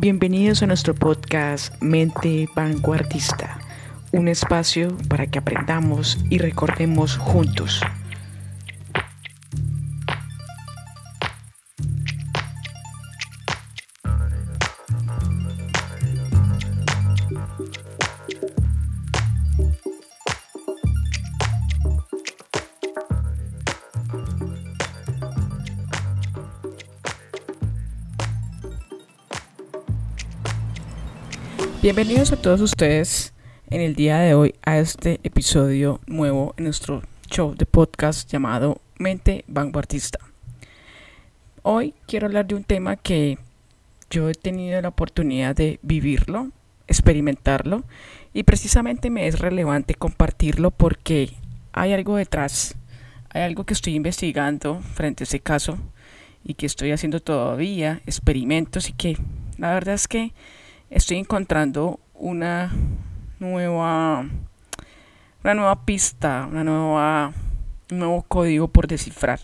Bienvenidos a nuestro podcast Mente Vanguardista, un espacio para que aprendamos y recordemos juntos. Bienvenidos a todos ustedes en el día de hoy a este episodio nuevo en nuestro show de podcast llamado Mente Vanguardista. Hoy quiero hablar de un tema que yo he tenido la oportunidad de vivirlo, experimentarlo y precisamente me es relevante compartirlo porque hay algo detrás, hay algo que estoy investigando frente a ese caso y que estoy haciendo todavía, experimentos y que la verdad es que estoy encontrando una nueva una nueva pista, una nueva un nuevo código por descifrar.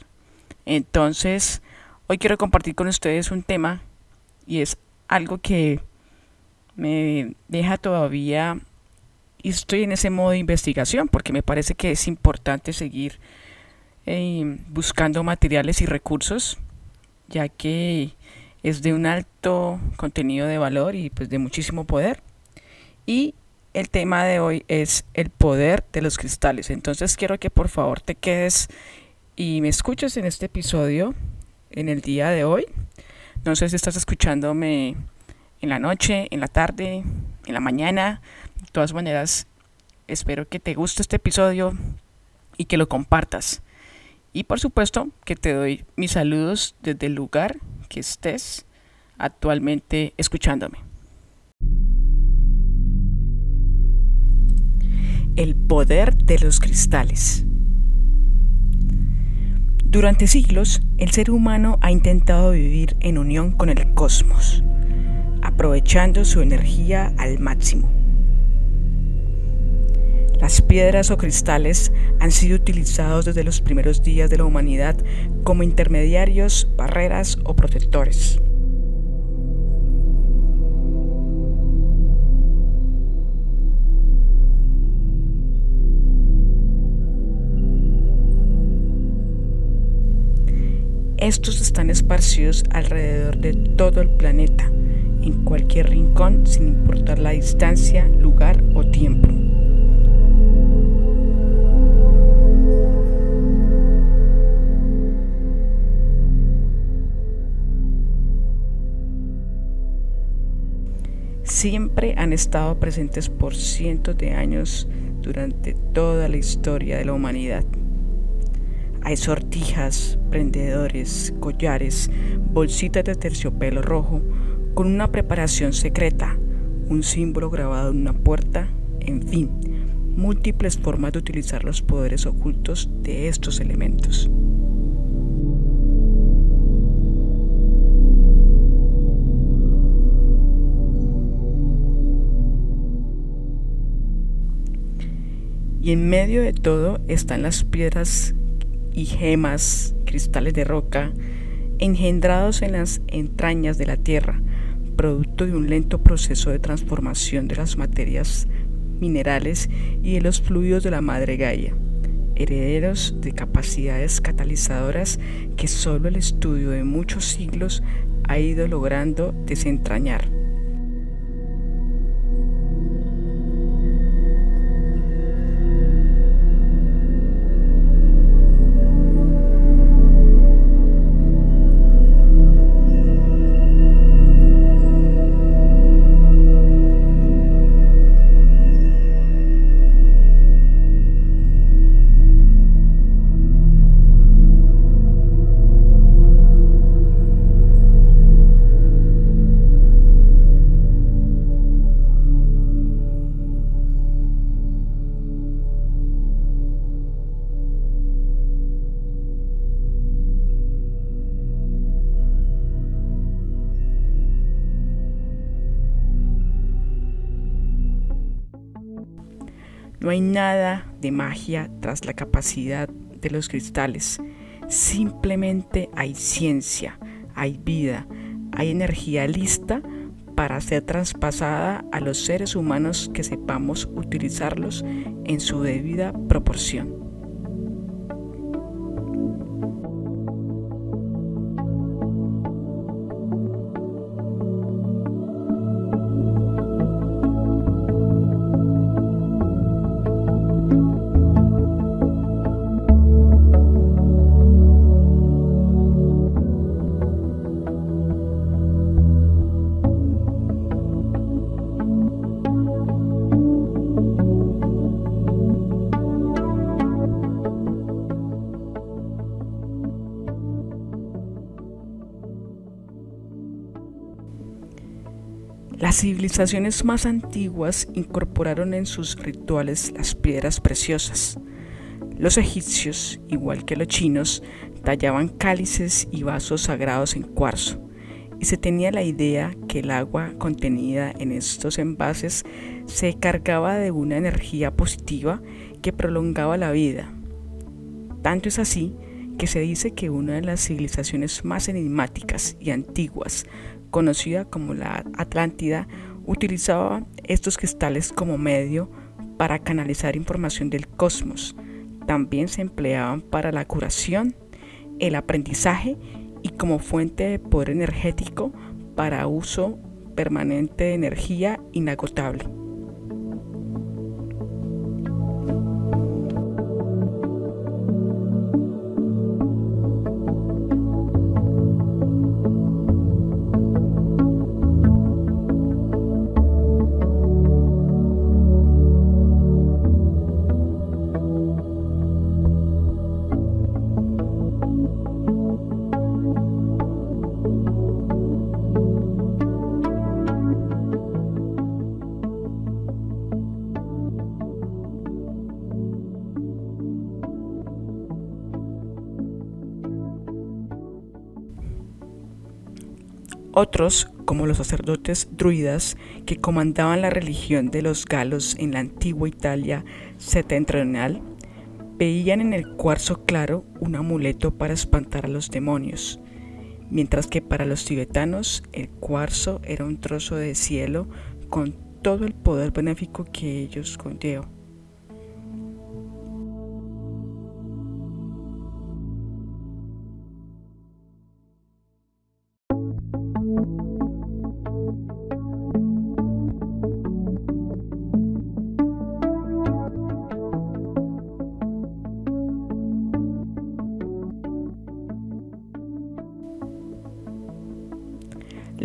Entonces, hoy quiero compartir con ustedes un tema y es algo que me deja todavía y estoy en ese modo de investigación porque me parece que es importante seguir eh, buscando materiales y recursos ya que es de un alto contenido de valor y pues de muchísimo poder. Y el tema de hoy es el poder de los cristales. Entonces quiero que por favor te quedes y me escuches en este episodio en el día de hoy. No sé si estás escuchándome en la noche, en la tarde, en la mañana. De todas maneras, espero que te guste este episodio y que lo compartas. Y por supuesto que te doy mis saludos desde el lugar que estés actualmente escuchándome. El poder de los cristales. Durante siglos, el ser humano ha intentado vivir en unión con el cosmos, aprovechando su energía al máximo. Las piedras o cristales han sido utilizados desde los primeros días de la humanidad como intermediarios, barreras o protectores. Estos están esparcidos alrededor de todo el planeta, en cualquier rincón sin importar la distancia, lugar o tiempo. Siempre han estado presentes por cientos de años durante toda la historia de la humanidad. Hay sortijas, prendedores, collares, bolsitas de terciopelo rojo con una preparación secreta, un símbolo grabado en una puerta, en fin, múltiples formas de utilizar los poderes ocultos de estos elementos. Y en medio de todo están las piedras y gemas, cristales de roca, engendrados en las entrañas de la tierra, producto de un lento proceso de transformación de las materias minerales y de los fluidos de la madre Gaia, herederos de capacidades catalizadoras que solo el estudio de muchos siglos ha ido logrando desentrañar. No hay nada de magia tras la capacidad de los cristales. Simplemente hay ciencia, hay vida, hay energía lista para ser traspasada a los seres humanos que sepamos utilizarlos en su debida proporción. Las civilizaciones más antiguas incorporaron en sus rituales las piedras preciosas. Los egipcios, igual que los chinos, tallaban cálices y vasos sagrados en cuarzo, y se tenía la idea que el agua contenida en estos envases se cargaba de una energía positiva que prolongaba la vida. Tanto es así que se dice que una de las civilizaciones más enigmáticas y antiguas conocida como la Atlántida, utilizaba estos cristales como medio para canalizar información del cosmos. También se empleaban para la curación, el aprendizaje y como fuente de poder energético para uso permanente de energía inagotable. Otros, como los sacerdotes druidas que comandaban la religión de los galos en la antigua Italia septentrional, veían en el cuarzo claro un amuleto para espantar a los demonios, mientras que para los tibetanos el cuarzo era un trozo de cielo con todo el poder benéfico que ellos conllevan.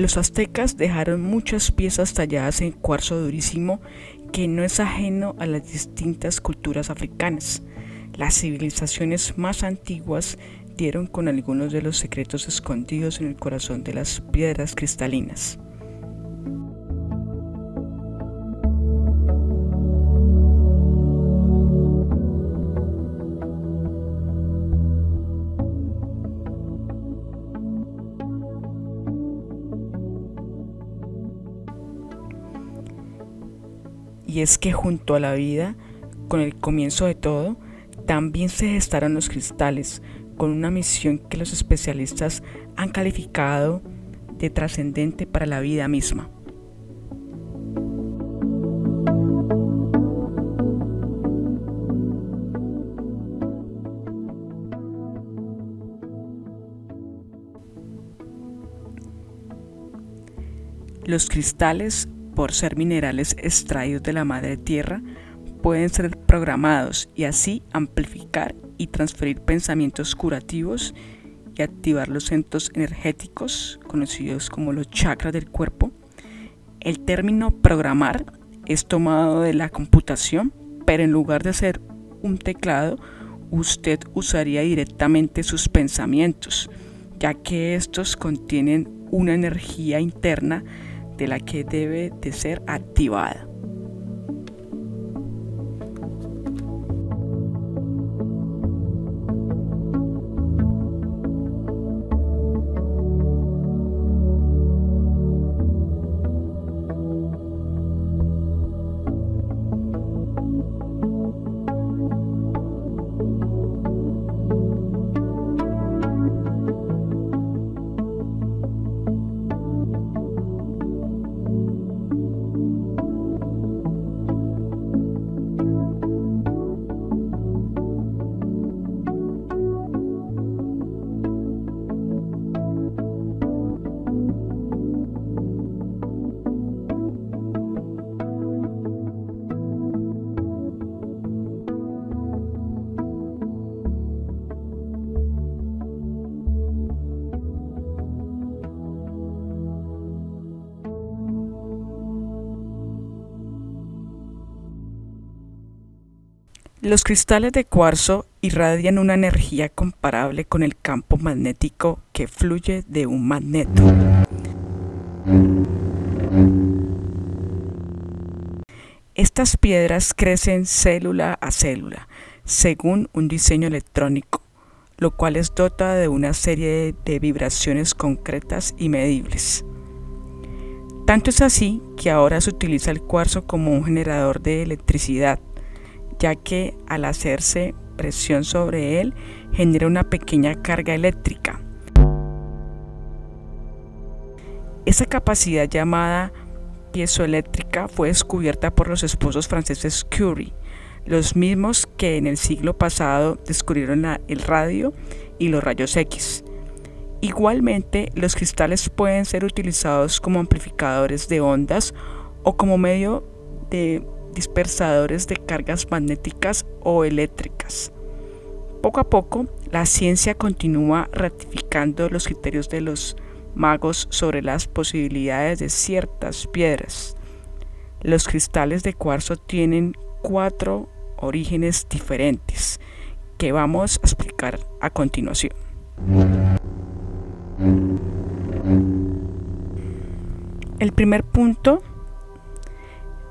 Los aztecas dejaron muchas piezas talladas en cuarzo durísimo que no es ajeno a las distintas culturas africanas. Las civilizaciones más antiguas dieron con algunos de los secretos escondidos en el corazón de las piedras cristalinas. Y es que junto a la vida, con el comienzo de todo, también se gestaron los cristales, con una misión que los especialistas han calificado de trascendente para la vida misma. Los cristales por ser minerales extraídos de la madre tierra, pueden ser programados y así amplificar y transferir pensamientos curativos y activar los centros energéticos conocidos como los chakras del cuerpo. El término programar es tomado de la computación, pero en lugar de ser un teclado, usted usaría directamente sus pensamientos, ya que estos contienen una energía interna de la que debe de ser activada. Los cristales de cuarzo irradian una energía comparable con el campo magnético que fluye de un magneto. Estas piedras crecen célula a célula, según un diseño electrónico, lo cual es dota de una serie de vibraciones concretas y medibles. Tanto es así que ahora se utiliza el cuarzo como un generador de electricidad, ya que al hacerse presión sobre él genera una pequeña carga eléctrica. Esa capacidad llamada piezoeléctrica fue descubierta por los esposos franceses Curie, los mismos que en el siglo pasado descubrieron el radio y los rayos X. Igualmente, los cristales pueden ser utilizados como amplificadores de ondas o como medio de dispersadores de cargas magnéticas o eléctricas. Poco a poco, la ciencia continúa ratificando los criterios de los magos sobre las posibilidades de ciertas piedras. Los cristales de cuarzo tienen cuatro orígenes diferentes que vamos a explicar a continuación. El primer punto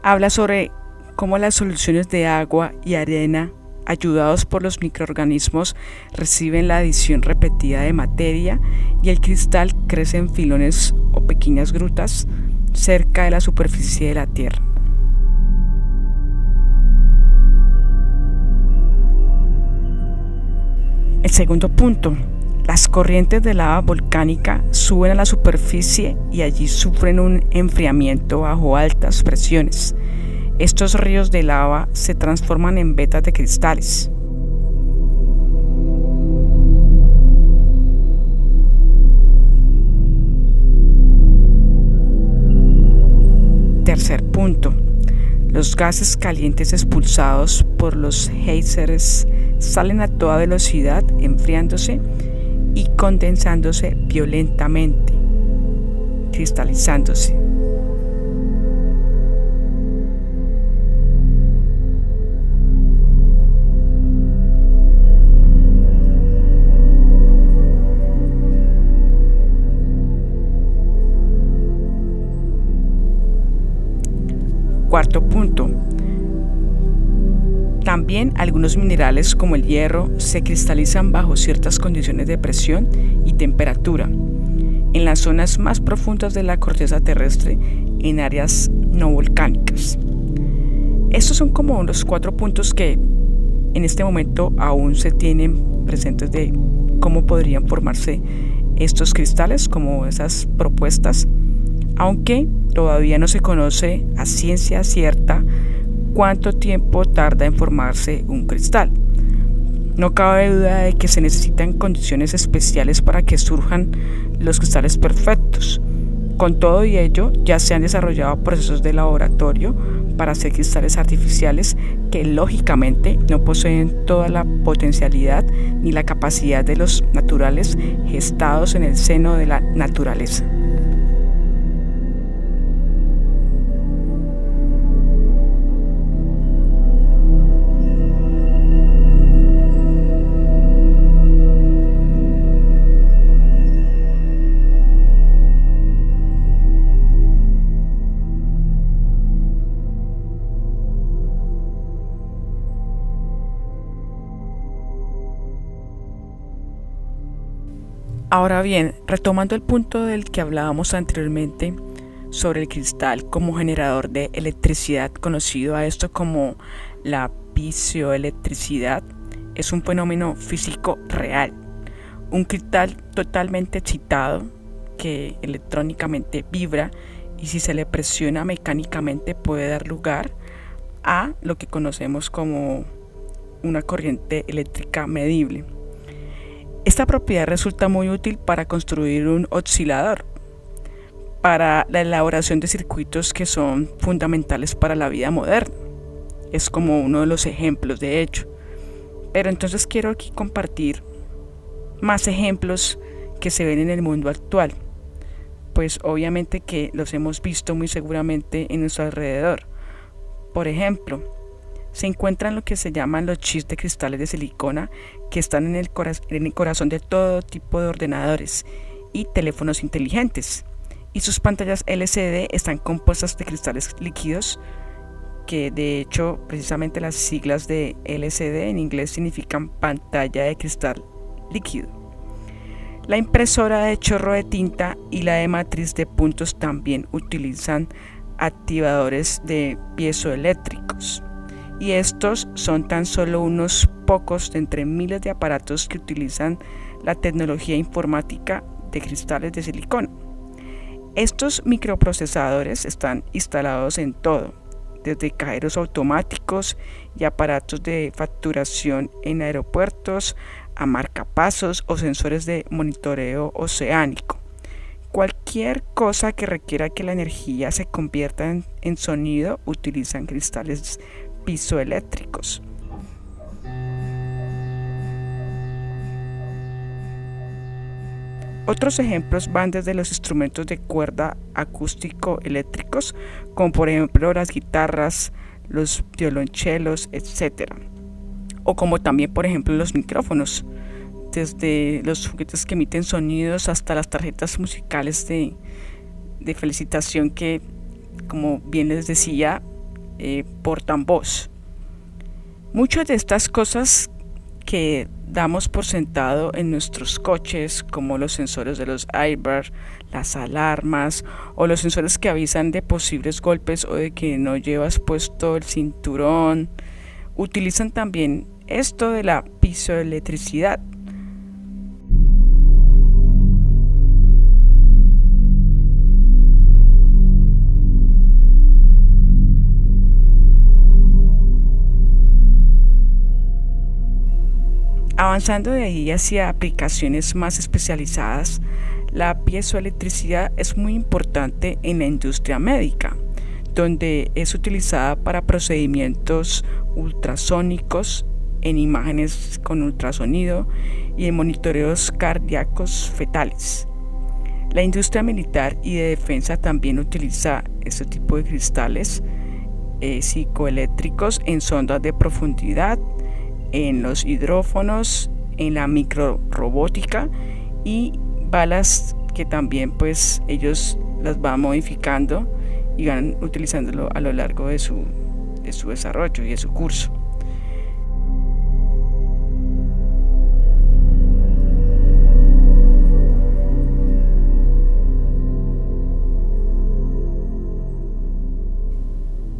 habla sobre cómo las soluciones de agua y arena ayudados por los microorganismos reciben la adición repetida de materia y el cristal crece en filones o pequeñas grutas cerca de la superficie de la Tierra. El segundo punto las corrientes de lava volcánica suben a la superficie y allí sufren un enfriamiento bajo altas presiones. Estos ríos de lava se transforman en vetas de cristales. Tercer punto. Los gases calientes expulsados por los geysers salen a toda velocidad enfriándose y condensándose violentamente, cristalizándose. Punto, también algunos minerales como el hierro se cristalizan bajo ciertas condiciones de presión y temperatura. En las zonas más profundas de la corteza terrestre en áreas no volcánicas. Estos son como los cuatro puntos que en este momento aún se tienen presentes de cómo podrían formarse estos cristales, como esas propuestas, aunque todavía no se conoce a ciencia cierta cuánto tiempo tarda en formarse un cristal. No cabe duda de que se necesitan condiciones especiales para que surjan los cristales perfectos. Con todo y ello, ya se han desarrollado procesos de laboratorio para hacer cristales artificiales que lógicamente no poseen toda la potencialidad ni la capacidad de los naturales gestados en el seno de la naturaleza. Ahora bien, retomando el punto del que hablábamos anteriormente sobre el cristal como generador de electricidad, conocido a esto como la piezoelectricidad, es un fenómeno físico real. Un cristal totalmente excitado que electrónicamente vibra y si se le presiona mecánicamente puede dar lugar a lo que conocemos como una corriente eléctrica medible. Esta propiedad resulta muy útil para construir un oscilador, para la elaboración de circuitos que son fundamentales para la vida moderna. Es como uno de los ejemplos de hecho. Pero entonces quiero aquí compartir más ejemplos que se ven en el mundo actual. Pues obviamente que los hemos visto muy seguramente en nuestro alrededor. Por ejemplo, se encuentran lo que se llaman los chips de cristales de silicona que están en el, corazón de todo tipo de ordenadores y teléfonos inteligentes. Y sus pantallas LCD están compuestas de cristales líquidos que de hecho precisamente las siglas de LCD en inglés significan pantalla de cristal líquido. La impresora de chorro de tinta y la de matriz de puntos también utilizan activadores de piezoeléctricos. Y estos son tan solo unos pocos de entre miles de aparatos que utilizan la tecnología informática de cristales de silicona. Estos microprocesadores están instalados en todo, desde cajeros automáticos y aparatos de facturación en aeropuertos a marcapasos o sensores de monitoreo oceánico. Cualquier cosa que requiera que la energía se convierta en, sonido utilizan cristales pisoeléctricos. Otros ejemplos van desde los instrumentos de cuerda acústico eléctricos, como por ejemplo las guitarras, los violonchelos, etc o como también por ejemplo los micrófonos, desde los juguetes que emiten sonidos hasta las tarjetas musicales de, felicitación que, como bien les decía, eh, portan voz. Muchas de estas cosas que damos por sentado en nuestros coches, como los sensores de los airbag, las alarmas o los sensores que avisan de posibles golpes o de que no llevas puesto el cinturón, utilizan también esto de la pisoelectricidad. Avanzando de ahí hacia aplicaciones más especializadas, la piezoelectricidad es muy importante en la industria médica, donde es utilizada para procedimientos ultrasónicos en imágenes con ultrasonido y en monitoreos cardíacos fetales. La industria militar y de defensa también utiliza este tipo de cristales eh, psicoeléctricos en sondas de profundidad, en los hidrófonos, en la microrobótica y balas que también pues ellos las van modificando y van utilizándolo a lo largo de su, de su desarrollo y de su curso.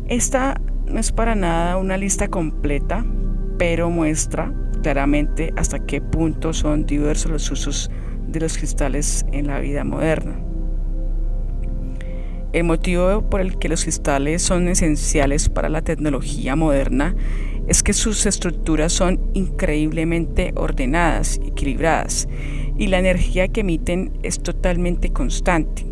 Esta no es para nada una lista completa, pero muestra claramente hasta qué punto son diversos los usos de los cristales en la vida moderna. El motivo por el que los cristales son esenciales para la tecnología moderna es que sus estructuras son increíblemente ordenadas equilibradas y la energía que emiten es totalmente constante.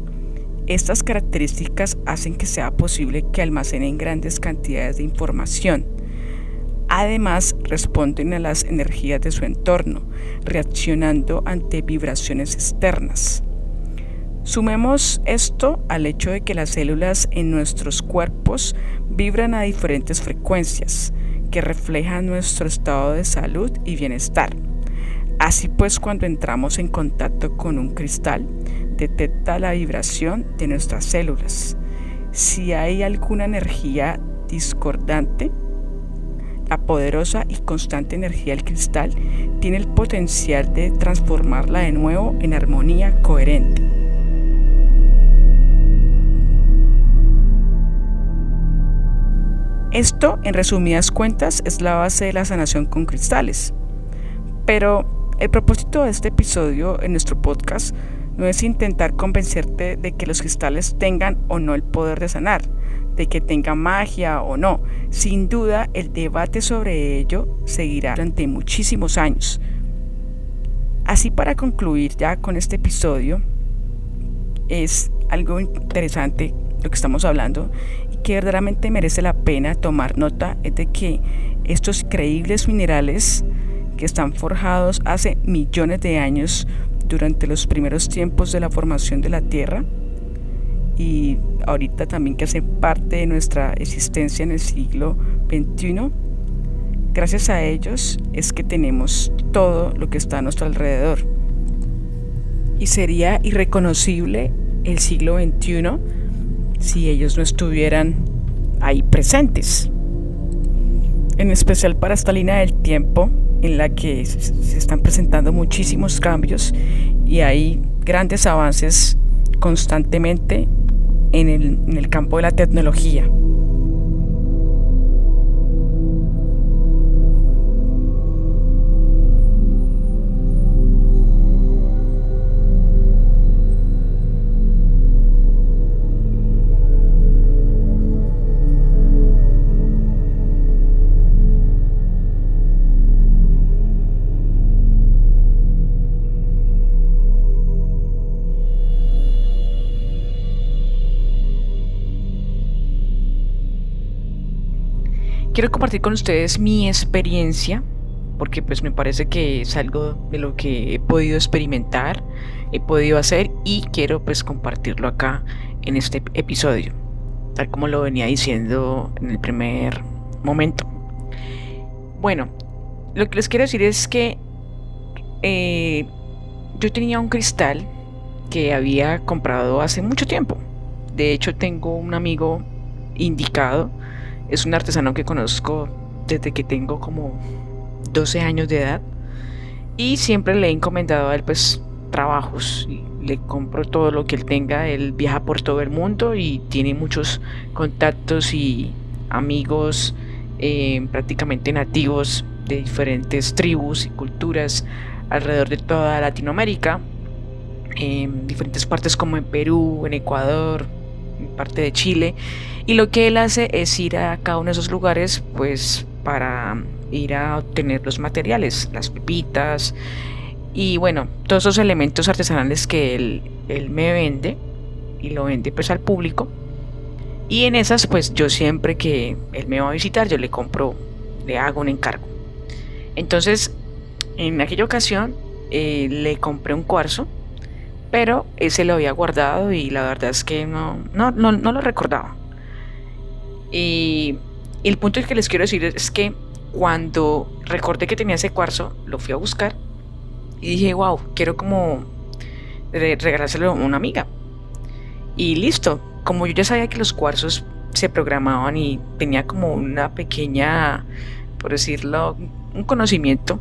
Estas características hacen que sea posible que almacenen grandes cantidades de información. Además, responden a las energías de su entorno, reaccionando ante vibraciones externas. Sumemos esto al hecho de que las células en nuestros cuerpos vibran a diferentes frecuencias, que reflejan nuestro estado de salud y bienestar. Así pues, cuando entramos en contacto con un cristal, detecta la vibración de nuestras células. Si hay alguna energía discordante, la poderosa y constante energía del cristal tiene el potencial de transformarla de nuevo en armonía coherente. Esto, en resumidas cuentas, es la base de la sanación con cristales. Pero el propósito de este episodio en nuestro podcast no es intentar convencerte de que los cristales tengan o no el poder de sanar, de que tengan magia o no. Sin duda, el debate sobre ello seguirá durante muchísimos años. Así para concluir ya con este episodio, es algo interesante lo que estamos hablando y que verdaderamente merece la pena tomar nota es de que estos increíbles minerales que están forjados hace millones de años durante los primeros tiempos de la formación de la Tierra y ahorita también que hace parte de nuestra existencia en el siglo XXI, Gracias a ellos es que tenemos todo lo que está a nuestro alrededor. Y sería irreconocible el siglo XXI si ellos no estuvieran ahí presentes. En especial para esta línea del tiempo en la que se están presentando muchísimos cambios y hay grandes avances constantemente en el, en el campo de la tecnología. Quiero compartir con ustedes mi experiencia porque pues me parece que es algo de lo que he podido experimentar, he podido hacer y quiero pues compartirlo acá en este episodio, tal como lo venía diciendo en el primer momento. Bueno, lo que les quiero decir es que eh, yo tenía un cristal que había comprado hace mucho tiempo. De hecho tengo un amigo indicado es un artesano que conozco desde que tengo como 12 años de edad y siempre le he encomendado a él pues trabajos le compro todo lo que él tenga. Él viaja por todo el mundo y tiene muchos contactos y amigos eh, prácticamente nativos de diferentes tribus y culturas alrededor de toda Latinoamérica en diferentes partes como en Perú en Ecuador parte de Chile, y lo que él hace es ir a cada uno de esos lugares, pues para ir a obtener los materiales, las pepitas, y bueno, todos esos elementos artesanales que él, él me vende, y lo vende pues al público, y en esas pues yo siempre que él me va a visitar, yo le compro, le hago un encargo. Entonces, en aquella ocasión, eh, le compré un cuarzo pero ese lo había guardado y la verdad es que no, no, no, lo recordaba. Y, el punto que les quiero decir es que cuando recordé que tenía ese cuarzo, lo fui a buscar y dije, wow, quiero como regalárselo a una amiga. Y listo, como yo ya sabía que los cuarzos se programaban y tenía como una pequeña, por decirlo, un conocimiento,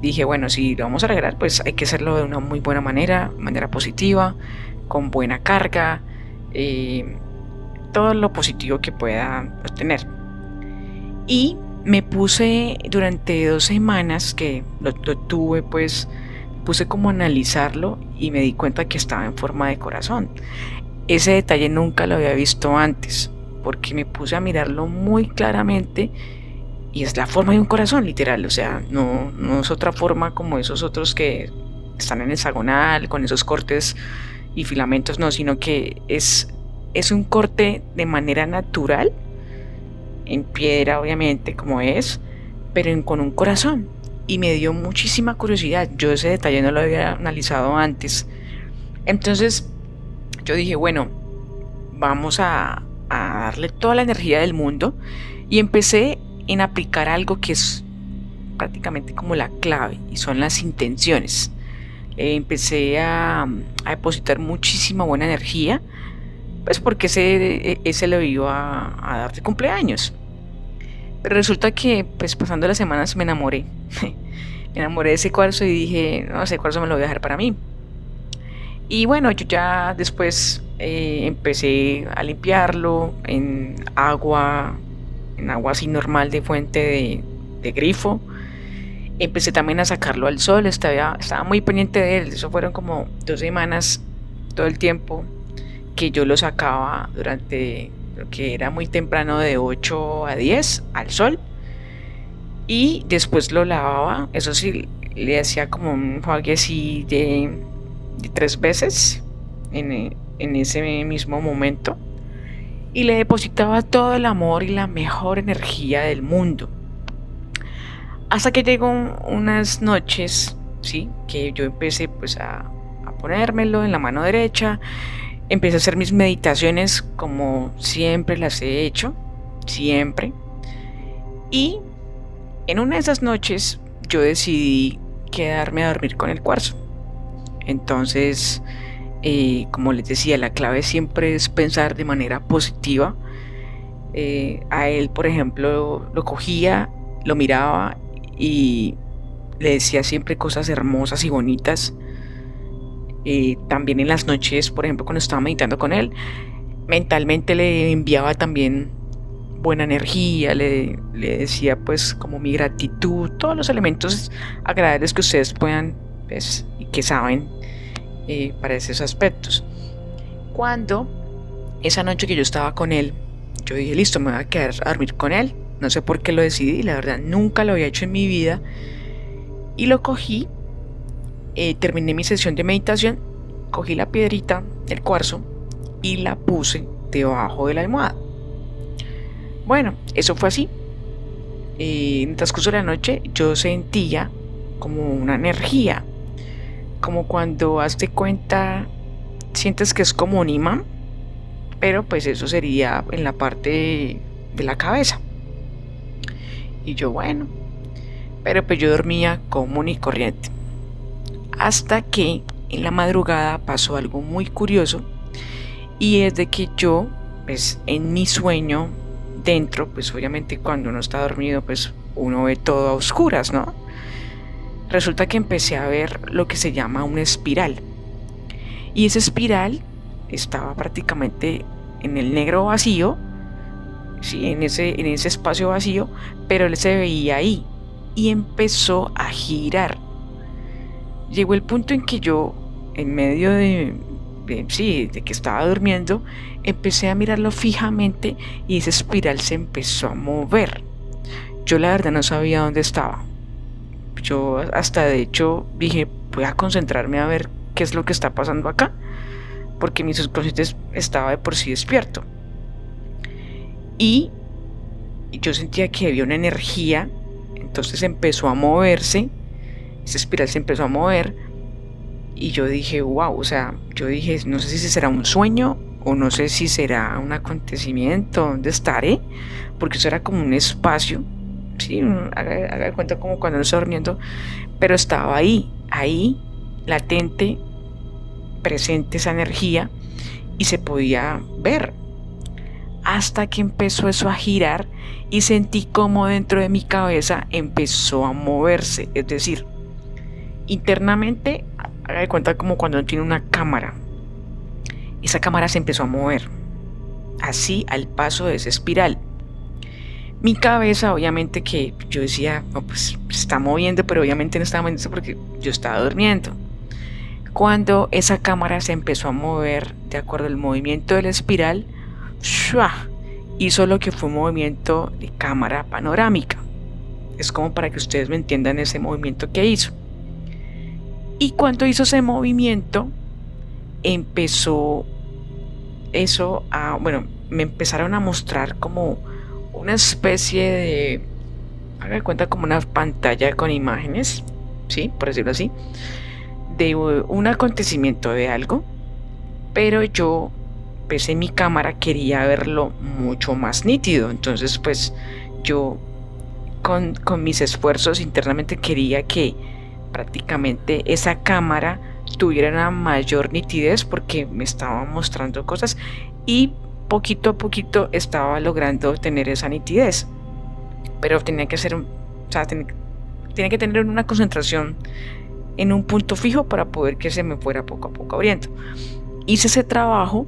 dije, bueno, si lo vamos a regalar, pues hay que hacerlo de una muy buena manera, manera positiva, con buena carga, eh, todo lo positivo que pueda obtener. Y me puse durante dos semanas que lo, tuve, pues puse como a analizarlo y me di cuenta que estaba en forma de corazón. Ese detalle nunca lo había visto antes, porque me puse a mirarlo muy claramente y es la forma de un corazón, literal. O sea, no, no es otra forma como esos otros que están en hexagonal, con esos cortes y filamentos, no, sino que es, es un corte de manera natural, en piedra obviamente, como es, pero con un corazón. Y me dio muchísima curiosidad. Yo ese detalle no lo había analizado antes. Entonces, yo dije, bueno, vamos a, a darle toda la energía del mundo. Y empecé en aplicar algo que es prácticamente como la clave y son las intenciones. Eh, empecé a, depositar muchísima buena energía, pues porque ese, ese lo iba a, dar de cumpleaños. Pero resulta que, pues pasando las semanas me enamoré. me enamoré de ese cuarzo y dije, no, ese cuarzo me lo voy a dejar para mí. Y bueno, yo ya después eh, empecé a limpiarlo en agua en agua así normal de fuente de, grifo. Empecé también a sacarlo al sol, estaba, estaba muy pendiente de él. Eso fueron como dos semanas todo el tiempo que yo lo sacaba durante lo que era muy temprano de 8 a 10 al sol. Y después lo lavaba, eso sí, le hacía como un juegue así de, tres veces en, en ese mismo momento y le depositaba todo el amor y la mejor energía del mundo. Hasta que llegó unas noches, ¿sí? Que yo empecé pues a, a ponérmelo en la mano derecha, empecé a hacer mis meditaciones como siempre las he hecho, siempre. Y En una de esas noches yo decidí quedarme a dormir con el cuarzo. Entonces, eh, como les decía, la clave siempre es pensar de manera positiva. Eh, a él, por ejemplo, lo cogía, lo miraba y le decía siempre cosas hermosas y bonitas. Eh, también en las noches, por ejemplo, cuando estaba meditando con él, mentalmente le enviaba también buena energía, le, decía pues como mi gratitud, todos los elementos agradables que ustedes puedan pues, y que saben eh, para esos aspectos. Cuando esa noche que yo estaba con él, yo dije, listo, me voy a quedar a dormir con él. No sé por qué lo decidí, la verdad, nunca lo había hecho en mi vida. Y lo cogí, eh, terminé mi sesión de meditación, cogí la piedrita, el cuarzo, y la puse debajo de la almohada. Bueno, eso fue así. Eh, en el transcurso de la noche yo sentía como una energía, como cuando hazte cuenta, sientes que es como un imán, pero pues eso sería en la parte de la cabeza. Y yo, bueno, pero pues yo dormía común y corriente. Hasta que en la madrugada pasó algo muy curioso y es de que yo, pues en mi sueño dentro, pues obviamente cuando uno está dormido, pues uno ve todo a oscuras, ¿no? Resulta que empecé a ver lo que se llama una espiral. Y esa espiral estaba prácticamente en el negro vacío, sí, en ese, en ese espacio vacío, pero él se veía ahí y empezó a girar. Llegó el punto en que yo, en medio de, sí, de que estaba durmiendo, empecé a mirarlo fijamente y esa espiral se empezó a mover. Yo la verdad no sabía dónde estaba. Yo hasta de hecho dije, voy a concentrarme a ver qué es lo que está pasando acá, porque mi subconsciente estaba de por sí despierto. Y yo sentía que había una energía, entonces empezó a moverse, esa espiral se empezó a mover y yo dije, wow, o sea, yo dije, no sé si será un sueño o no sé si será un acontecimiento, dónde estaré, porque eso era como un espacio, sí, haga, cuenta como cuando no está durmiendo, pero estaba ahí, ahí, latente, presente esa energía y se podía ver. Hasta que empezó eso a girar y sentí como dentro de mi cabeza empezó a moverse, es decir, internamente haga de cuenta como cuando tiene una cámara. Esa cámara se empezó a mover, así al paso de esa espiral. Mi cabeza, obviamente que yo decía, no, pues se está moviendo, pero obviamente no estaba moviendo porque yo estaba durmiendo. Cuando esa cámara se empezó a mover de acuerdo al movimiento de la espiral, hizo lo que fue un movimiento de cámara panorámica. Es como para que ustedes me entiendan ese movimiento que hizo. Y cuando hizo ese movimiento, empezó eso a, bueno, me empezaron a mostrar como una especie de, haga cuenta como una pantalla con imágenes, ¿sí? Por decirlo así, de un acontecimiento de algo, pero yo, en mi cámara quería verlo mucho más nítido, entonces pues yo con, con mis esfuerzos internamente quería que prácticamente esa cámara tuviera una mayor nitidez porque me estaba mostrando cosas y poquito a poquito estaba logrando tener esa nitidez. Pero tenía que ser, o sea, tenía, que tener una concentración en un punto fijo para poder que se me fuera poco a poco abriendo. Hice ese trabajo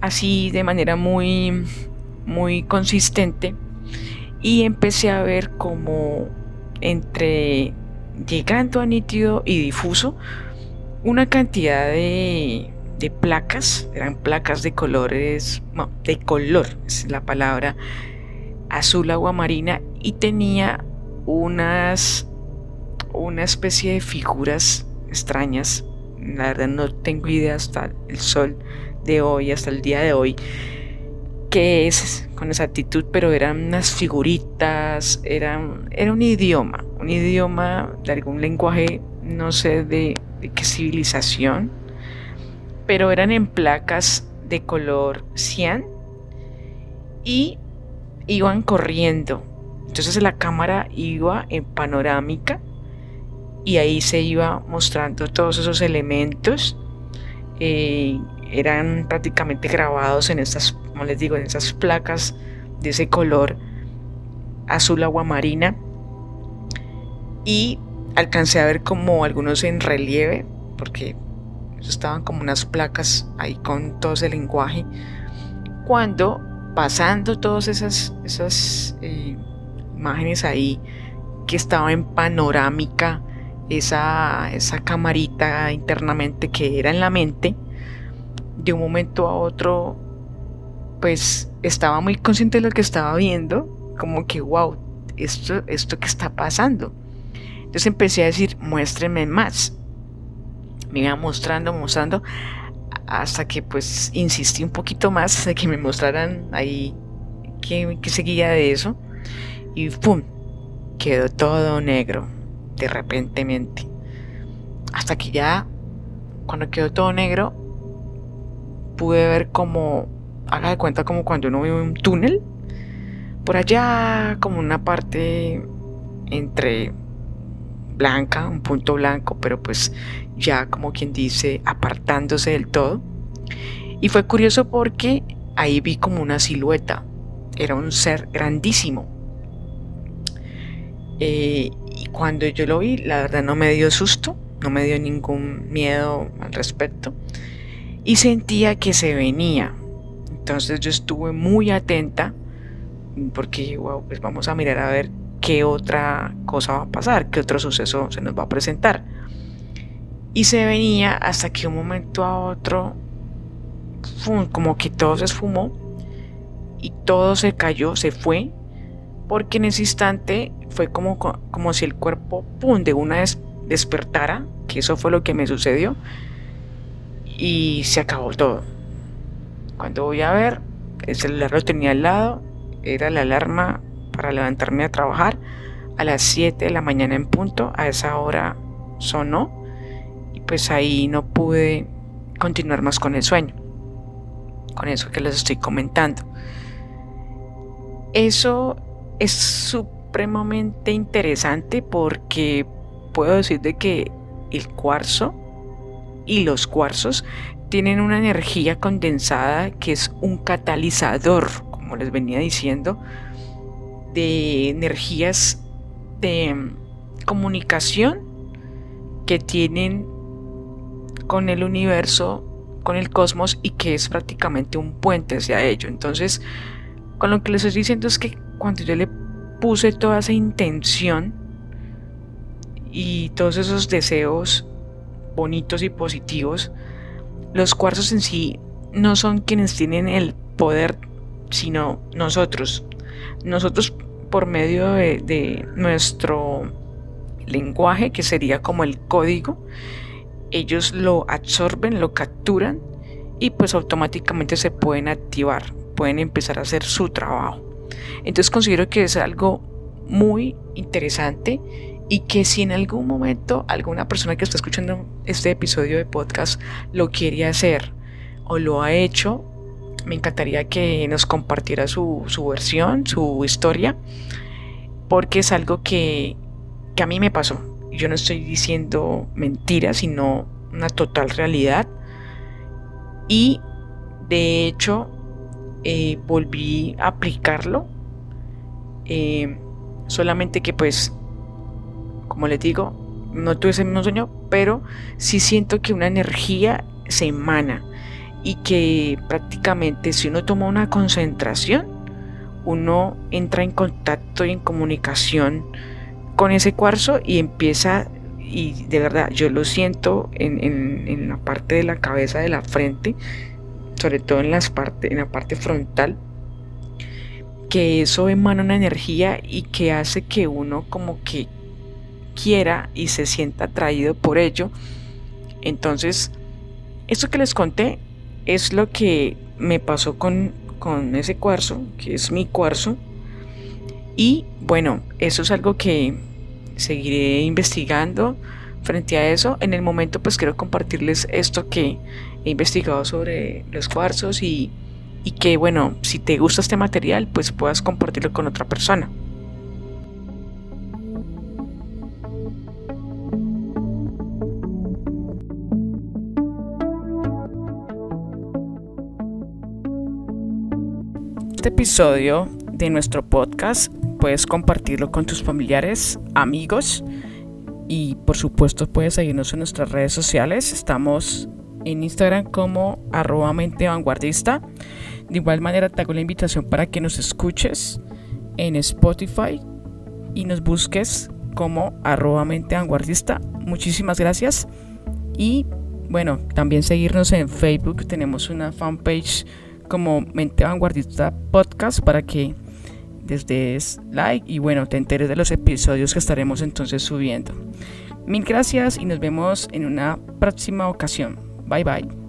así de manera muy, muy consistente y empecé a ver como entre llegando a nítido y difuso una cantidad de, placas, eran placas de colores, de color, es la palabra, azul agua marina y tenía unas, una especie de figuras extrañas, la verdad no tengo idea hasta el sol de hoy, hasta el día de hoy, qué es con esa actitud, pero eran unas figuritas, eran, era un idioma, un idioma de algún lenguaje, no sé de, qué civilización, pero eran en placas de color cian y iban corriendo Entonces la cámara iba en panorámica y ahí se iba mostrando todos esos elementos. Eh, eran prácticamente grabados en estas, como les digo, en esas placas de ese color azul aguamarina. Y alcancé a ver como algunos en relieve, porque estaban como unas placas ahí con todo ese lenguaje. Cuando pasando todas esas, esas eh, imágenes ahí que estaba en panorámica, esa, esa camarita internamente que era en la mente, de un momento a otro, pues estaba muy consciente de lo que estaba viendo, como que, wow, esto, esto que está pasando. Entonces empecé a decir, muéstrenme más. Me iba mostrando, mostrando, hasta que pues insistí un poquito más de que me mostraran ahí que, seguía de eso. Y ¡pum! Quedó todo negro, de repentemente. Hasta que ya, cuando quedó todo negro, pude ver como, haga de cuenta como cuando uno ve un túnel. Por allá, como una parte entre blanca, un punto blanco, pero pues ya como quien dice apartándose del todo. Y fue curioso porque ahí vi como una silueta, era un ser grandísimo. Eh, y cuando yo lo vi, la verdad no me dio susto, no me dio ningún miedo al respecto. Y sentía que se venía. Entonces yo estuve muy atenta porque, wow, pues vamos a mirar a ver qué otra cosa va a pasar, qué otro suceso se nos va a presentar. Y se venía hasta que un momento a otro, como que todo se esfumó y todo se cayó, se fue, porque en ese instante fue como, como si el cuerpo, pum, de una vez despertara, que eso fue lo que me sucedió, y se acabó todo. Cuando voy a ver, el celular lo tenía al lado, era la alarma para levantarme a trabajar a las 7 de la mañana en punto. A esa hora sonó pues ahí no pude continuar más con el sueño. Con eso que les estoy comentando. Eso es supremamente interesante porque puedo decir de que el cuarzo y los cuarzos tienen una energía condensada que es un catalizador, como les venía diciendo, de energías de comunicación que tienen con el universo, con el cosmos y que es prácticamente un puente hacia ello. Entonces, con lo que les estoy diciendo es que cuando yo le puse toda esa intención y todos esos deseos bonitos y positivos, los cuarzos en sí no son quienes tienen el poder, sino nosotros. Nosotros por medio de, nuestro lenguaje, que sería como el código, ellos lo absorben, lo capturan y pues automáticamente se pueden activar, pueden empezar a hacer su trabajo. Entonces considero que es algo muy interesante y que si en algún momento alguna persona que está escuchando este episodio de podcast lo quiere hacer o lo ha hecho, me encantaría que nos compartiera su, versión, su historia, porque es algo que, a mí me pasó. Yo no estoy diciendo mentiras, sino una total realidad. Y de hecho, eh, volví a aplicarlo. Eh, solamente que pues, como les digo, no tuve ese mismo sueño, pero sí siento que una energía se emana y que prácticamente si uno toma una concentración, uno entra en contacto y en comunicación con ese cuarzo y empieza, y de verdad yo lo siento en, la parte de la cabeza de la frente, sobre todo en, las parte, en la parte frontal, que eso emana una energía y que hace que uno como que quiera y se sienta atraído por ello. Entonces, esto que les conté es lo que me pasó con, con ese cuarzo, que es mi cuarzo. Y bueno, eso es algo que seguiré investigando frente a eso. En el momento pues quiero compartirles esto que he investigado sobre los cuarzos y, y que bueno, si te gusta este material pues puedas compartirlo con otra persona. Este episodio de nuestro podcast puedes compartirlo con tus familiares, amigos y por supuesto puedes seguirnos en nuestras redes sociales. Estamos en Instagram como arroba mente vanguardista. De igual manera te hago la invitación para que nos escuches en Spotify y nos busques como arroba mente vanguardista. Muchísimas gracias. Y bueno, también seguirnos en Facebook. Tenemos una fanpage como Mente Vanguardista Podcast para que desde like y bueno, te enteres de los episodios que estaremos entonces subiendo. Mil gracias y nos vemos en una próxima ocasión. Bye bye.